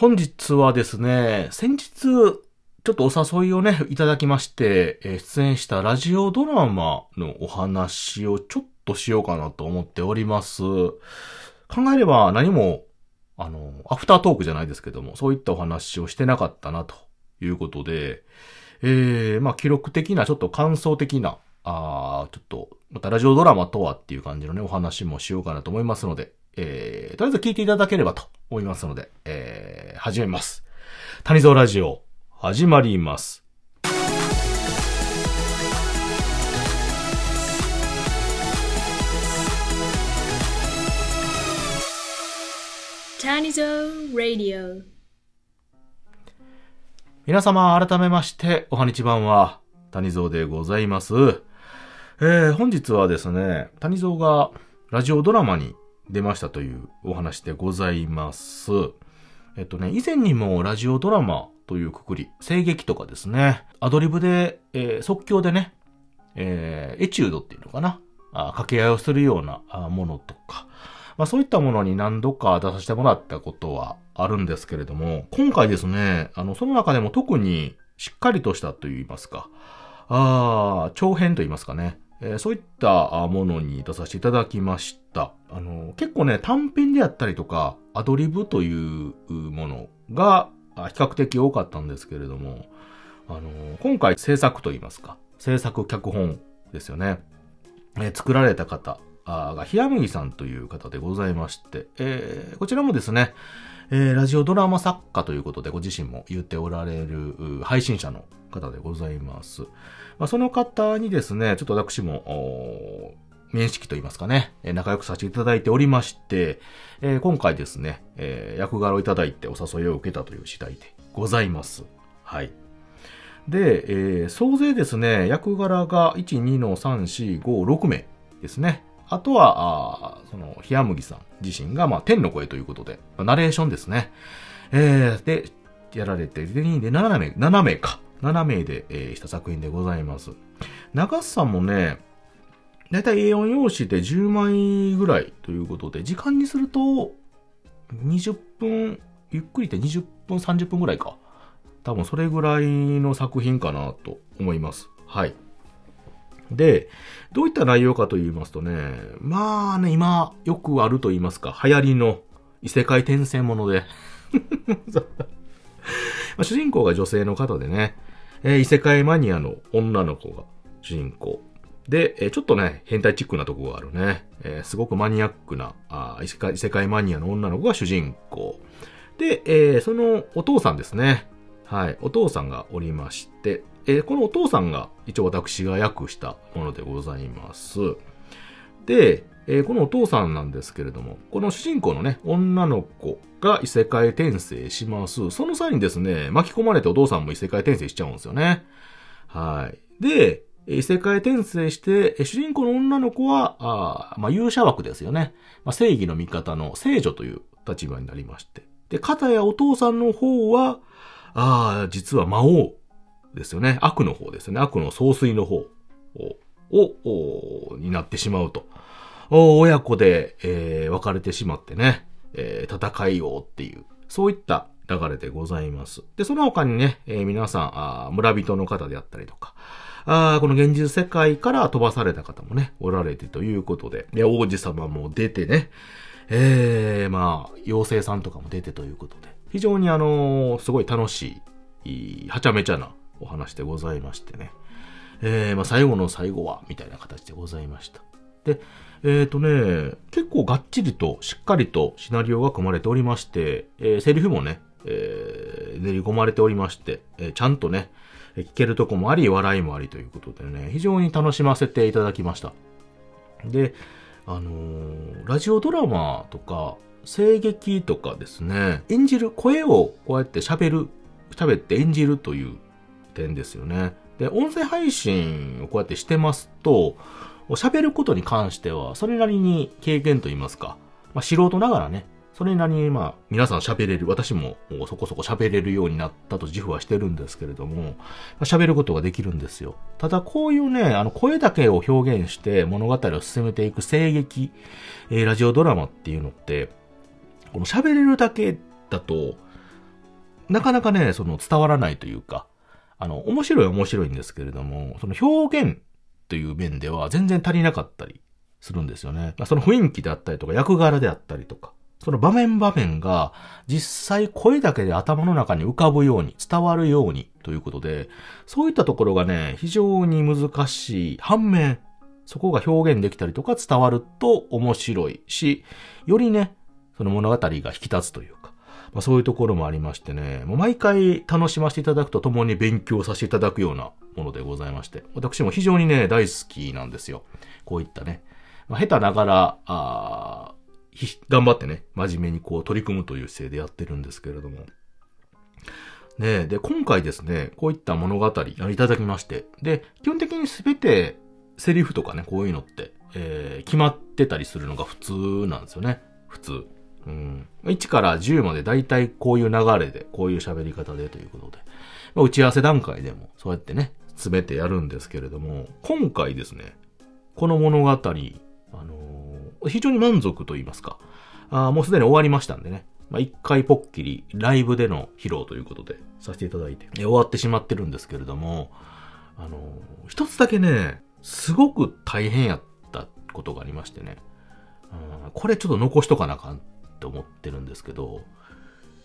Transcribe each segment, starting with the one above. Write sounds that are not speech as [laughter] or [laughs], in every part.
本日はですね、先日、ちょっとお誘いをね、いただきまして、えー出演したラジオドラマのお話をちょっとしようかなと思っております。考えれば何も、あの、アフタートークじゃないですけども、そういったお話をしてなかったなということで、えー、まあ記録的な、ちょっと感想的な、あーちょっと、またラジオドラマとはっていう感じのね、お話もしようかなと思いますので、えー、とりあえず聞いていただければと思いますので、えー、始めます。谷蔵ラジオ、始まります。Tanizo Radio. 皆様、改めまして、おはにちばんは、谷蔵でございます。えー、本日はですね、谷蔵がラジオドラマに出ましたというお話でございます。えっとね、以前にもラジオドラマというくくり、声劇とかですね、アドリブで、えー即興でね、えーエチュードっていうのかな、あ掛け合いをするようなものとか、まあそういったものに何度か出させてもらったことはあるんですけれども、今回ですね、あの、その中でも特にしっかりとしたといいますか、ああ、長編と言いますかね、えーそういったものに出させていただきました。あの、結構ね、単編であったりとか、アドリブというものが比較的多かったんですけれども、あの、今回制作と言いますか、制作脚本ですよね。えー作られた方が、ひやむぎさんという方でございまして、えーこちらもですね、えーラジオドラマ作家ということでご自身も言っておられる配信者の方でございます。まあ、その方にですね、ちょっと私も、面識といいますかね、仲良くさせていただいておりまして、えー今回ですね、えー役柄をいただいてお誘いを受けたという次第でございます。はい。で、えー総勢ですね、役柄が1、2の3、4、5、6名ですね。あとは、あその、ひやむぎさん自身が、まあ、天の声ということで、ナレーションですね。えー、で、やられて、で、7名、7名か。7名で、えーした作品でございます。長さんもね、だいたい A4 用紙で10枚ぐらいということで、時間にすると、20分、ゆっくりで20分、30分ぐらいか。多分それぐらいの作品かなと思います。はい。で、どういった内容かと言いますとね、まあね、今よくあると言いますか、流行りの異世界転生もので、[laughs] まあ主人公が女性の方でね、えー異世界マニアの女の子が主人公。で、えーちょっとね、変態チックなとこがあるね。えーすごくマニアックなあ異世界、異世界マニアの女の子が主人公。で、えそのお父さんですね。はい。お父さんがおりまして、えーこのお父さんが一応私が訳したものでございます。で、えーこのお父さんなんですけれども、この主人公のね、女の子が異世界転生します。その際にですね、巻き込まれてお父さんも異世界転生しちゃうんですよね。はい。で、異世界転生して、主人公の女の子は、あまあ、勇者枠ですよね。まあ、正義の味方の聖女という立場になりまして。で、片やお父さんの方は、ああ、実は魔王ですよね。悪の方ですよね。悪の総帥の方を、になってしまうと。親子で、えー別れてしまってね、えー戦いようっていう、そういった流れでございます。で、その他にね、えー皆さんあ、村人の方であったりとか、あこの現実世界から飛ばされた方もね、おられてということで、で王子様も出てね、えー、まあ、妖精さんとかも出てということで、非常にあのーすごい楽し、いはちゃめちゃなお話でございましてね。えー、まあ、最後の最後は、みたいな形でございました。で、えっ、とね、結構がっちりと、しっかりとシナリオが組まれておりまして、えーセリフもね、えー練り込まれておりまして、えーちゃんとね、聞けるとこもあり、笑いもありということでね、非常に楽しませていただきました。で、あのーラジオドラマとか、声劇とかですね、演じる、声をこうやって喋る、喋って演じるという点ですよね。で、音声配信をこうやってしてますと、喋ることに関しては、それなりに経験といいますか、まあ、素人ながらね、それなりにまあ、皆さん喋れる、私ももそこそこ喋れるようになったと自負はしてるんですけれども、喋ることができるんですよ。ただこういうね、あの声だけを表現して物語を進めていく声劇、えーラジオドラマっていうのって、この喋れるだけだと、なかなかね、その伝わらないというか、あの、面白い面白いんですけれども、その表現という面では全然足りなかったりするんですよね。その雰囲気であったりとか、役柄であったりとか、その場面場面が実際声だけで頭の中に浮かぶように、伝わるようにということで、そういったところがね、非常に難しい反面、そこが表現できたりとか伝わると面白いし、よりね、その物語が引き立つというか、まあ、そういうところもありましてね、もう毎回楽しませていただくと共に勉強させていただくようなものでございまして、私も非常にね、大好きなんですよ。こういったね。まあ、下手ながら、あ頑張ってね、真面目にこう取り組むという姿勢でやってるんですけれども。ねで、今回ですね、こういった物語いただきまして、で、基本的にすべてセリフとかね、こういうのって、えー、決まってたりするのが普通なんですよね。普通。うん。1から10まで大体こういう流れで、こういう喋り方でということで。まあ、打ち合わせ段階でもそうやってね、詰めてやるんですけれども、今回ですね、この物語、あのー、非常に満足と言いますか、あもうすでに終わりましたんでね、まあ、一回ポッキリ、ライブでの披露ということでさせていただいて、終わってしまってるんですけれども、あのー、一つだけね、すごく大変やったことがありましてね、これちょっと残しとかなあかんって思ってるんですけど、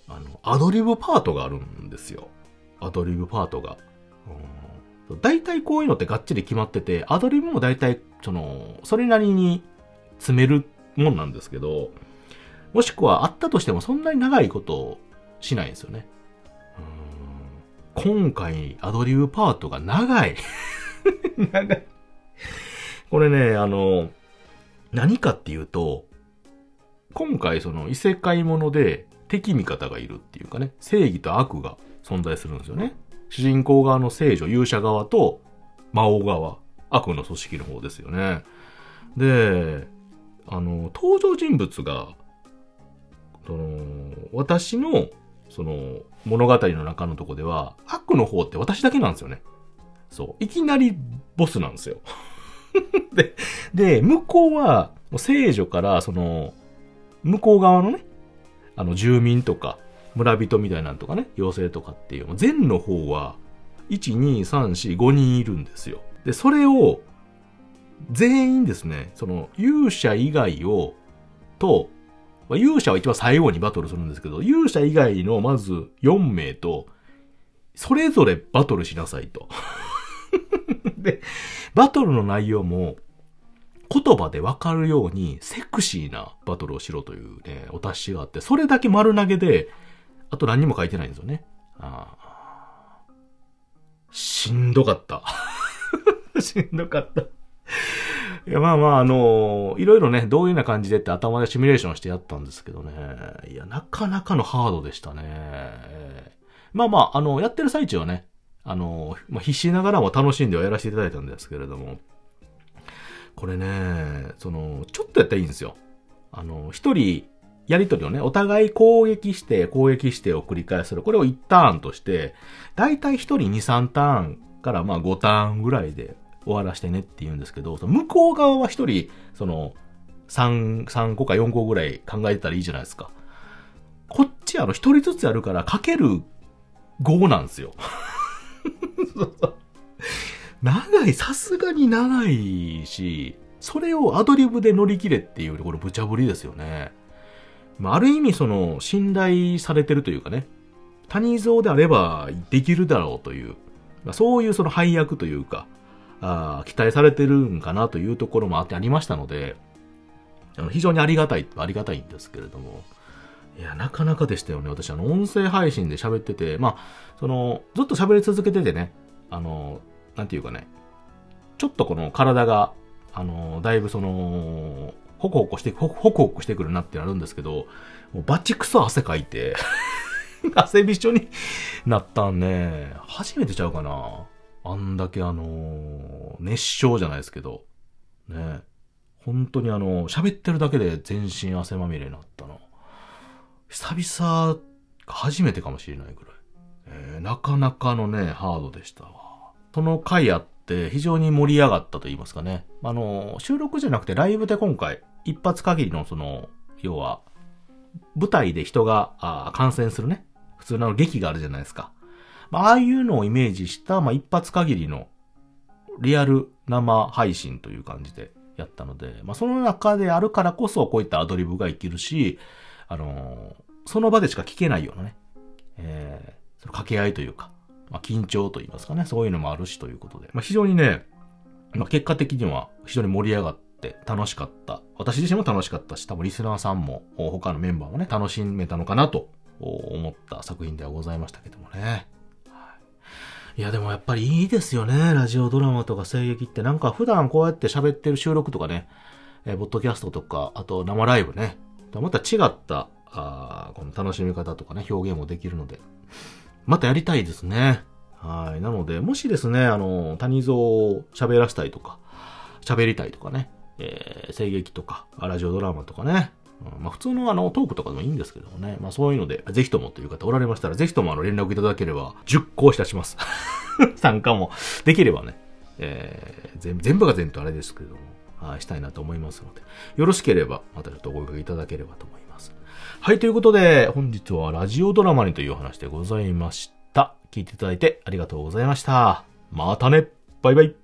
あの、アドリブパートがあるんですよ。アドリブパートが。うん、大体こういうのってがっちり決まってて、アドリブも大体、その、それなりに詰めるもんなんですけど、もしくはあったとしてもそんなに長いことをしないんですよね。今回、アドリブパートが長い。[laughs] 長い。これね、あの、何かっていうと、今回その異世界もので敵味方がいるっていうかね、正義と悪が存在するんですよね。主人公側の聖女、勇者側と魔王側、悪の組織の方ですよね。で、あの、登場人物が、その、私の、その、物語の中のとこでは、悪の方って私だけなんですよね。そう。いきなりボスなんですよ。[laughs] で、で、向こうは、聖女から、その、向こう側のね、あの、住民とか、村人みたいなんとかね、妖精とかっていう、善の方は、1、2、3、4、5人いるんですよ。で、それを、全員ですね、その、勇者以外を、と、まあ、勇者は一番最後にバトルするんですけど、勇者以外のまず4名と、それぞれバトルしなさいと。[laughs] で、バトルの内容も、言葉でわかるようにセクシーなバトルをしろというね、お達しがあって、それだけ丸投げで、あと何にも書いてないんですよね。あしんどかった。[laughs] しんどかった。いや、まあまあ、あのー、いろいろね、どういうような感じでって頭でシミュレーションしてやったんですけどね。いや、なかなかのハードでしたね。まあまあ、あの、やってる最中はね、あの、まあ、必死ながらも楽しんではやらせていただいたんですけれども、これね、その、ちょっとやったらいいんですよ。あの、一人、やりとりをね、お互い攻撃して、攻撃してを繰り返す。これを1ターンとして、だいたい一人2、3ターンからまあ5ターンぐらいで終わらしてねって言うんですけど、向こう側は一人、その、3、3個か4個ぐらい考えたらいいじゃないですか。こっちあの、一人ずつやるから、かける5なんですよ。長い、さすがに長いし、それをアドリブで乗り切れっていう、これ無茶ぶりですよね。まあ、ある意味その、信頼されてるというかね、谷蔵であればできるだろうという、まあ、そういうその配役というか、あ期待されてるんかなというところもあってありましたので、あの非常にありがたい、ありがたいんですけれども、いや、なかなかでしたよね。私、あの、音声配信で喋ってて、まあ、その、ずっと喋り続けててね、あの、なんていうかね、ちょっとこの体が、あの、だいぶその、ホクホクして、ホクホクしてくるなってなるんですけど、もうバチクソ汗かいて [laughs] 汗びしょになったんね、初めてちゃうかな。あんだけあの、熱唱じゃないですけど、ね。本当にあの、喋ってるだけで全身汗まみれになったな。久々、初めてかもしれないぐらい。えー、なかなかのね、ハードでしたわ。その回あって非常に盛り上がったと言いますかね。あの、収録じゃなくてライブで今回、一発限りのその、要は、舞台で人があ感染するね、普通の劇があるじゃないですか。まあ、ああいうのをイメージした、まあ、一発限りのリアル生配信という感じでやったので、まあ、その中であるからこそこういったアドリブが生きるし、あのー、その場でしか聞けないようなね、えー、その掛け合いというか、まあ、緊張と言いますかね、そういうのもあるしということで、まあ、非常にね、まあ、結果的には非常に盛り上がって楽しかった。私自身も楽しかったし、多分リスナーさんも他のメンバーもね、楽しめたのかなと思った作品ではございましたけどもね。いや、でもやっぱりいいですよね。ラジオドラマとか声劇って。なんか普段こうやって喋ってる収録とかね、えー、ボッドキャストとか、あと生ライブね。また違った、あこの楽しみ方とかね、表現もできるので、またやりたいですね。はい。なので、もしですね、あの、谷蔵を喋らせたいとか、喋りたいとかね、えー、声劇とか、ラジオドラマとかね、うん、まあ普通のあのトークとかでもいいんですけどもね、まあそういうので、ぜひともという方おられましたら、ぜひともあの連絡いただければ、10個いたします。[laughs] 参加もできればね、えー、全部、が全部あれですけども、はい、したいなと思いますので、よろしければ、またちょっとお声掛けいただければと思います。はい、ということで、本日はラジオドラマにというお話でございました。聞いていただいてありがとうございました。またねバイバイ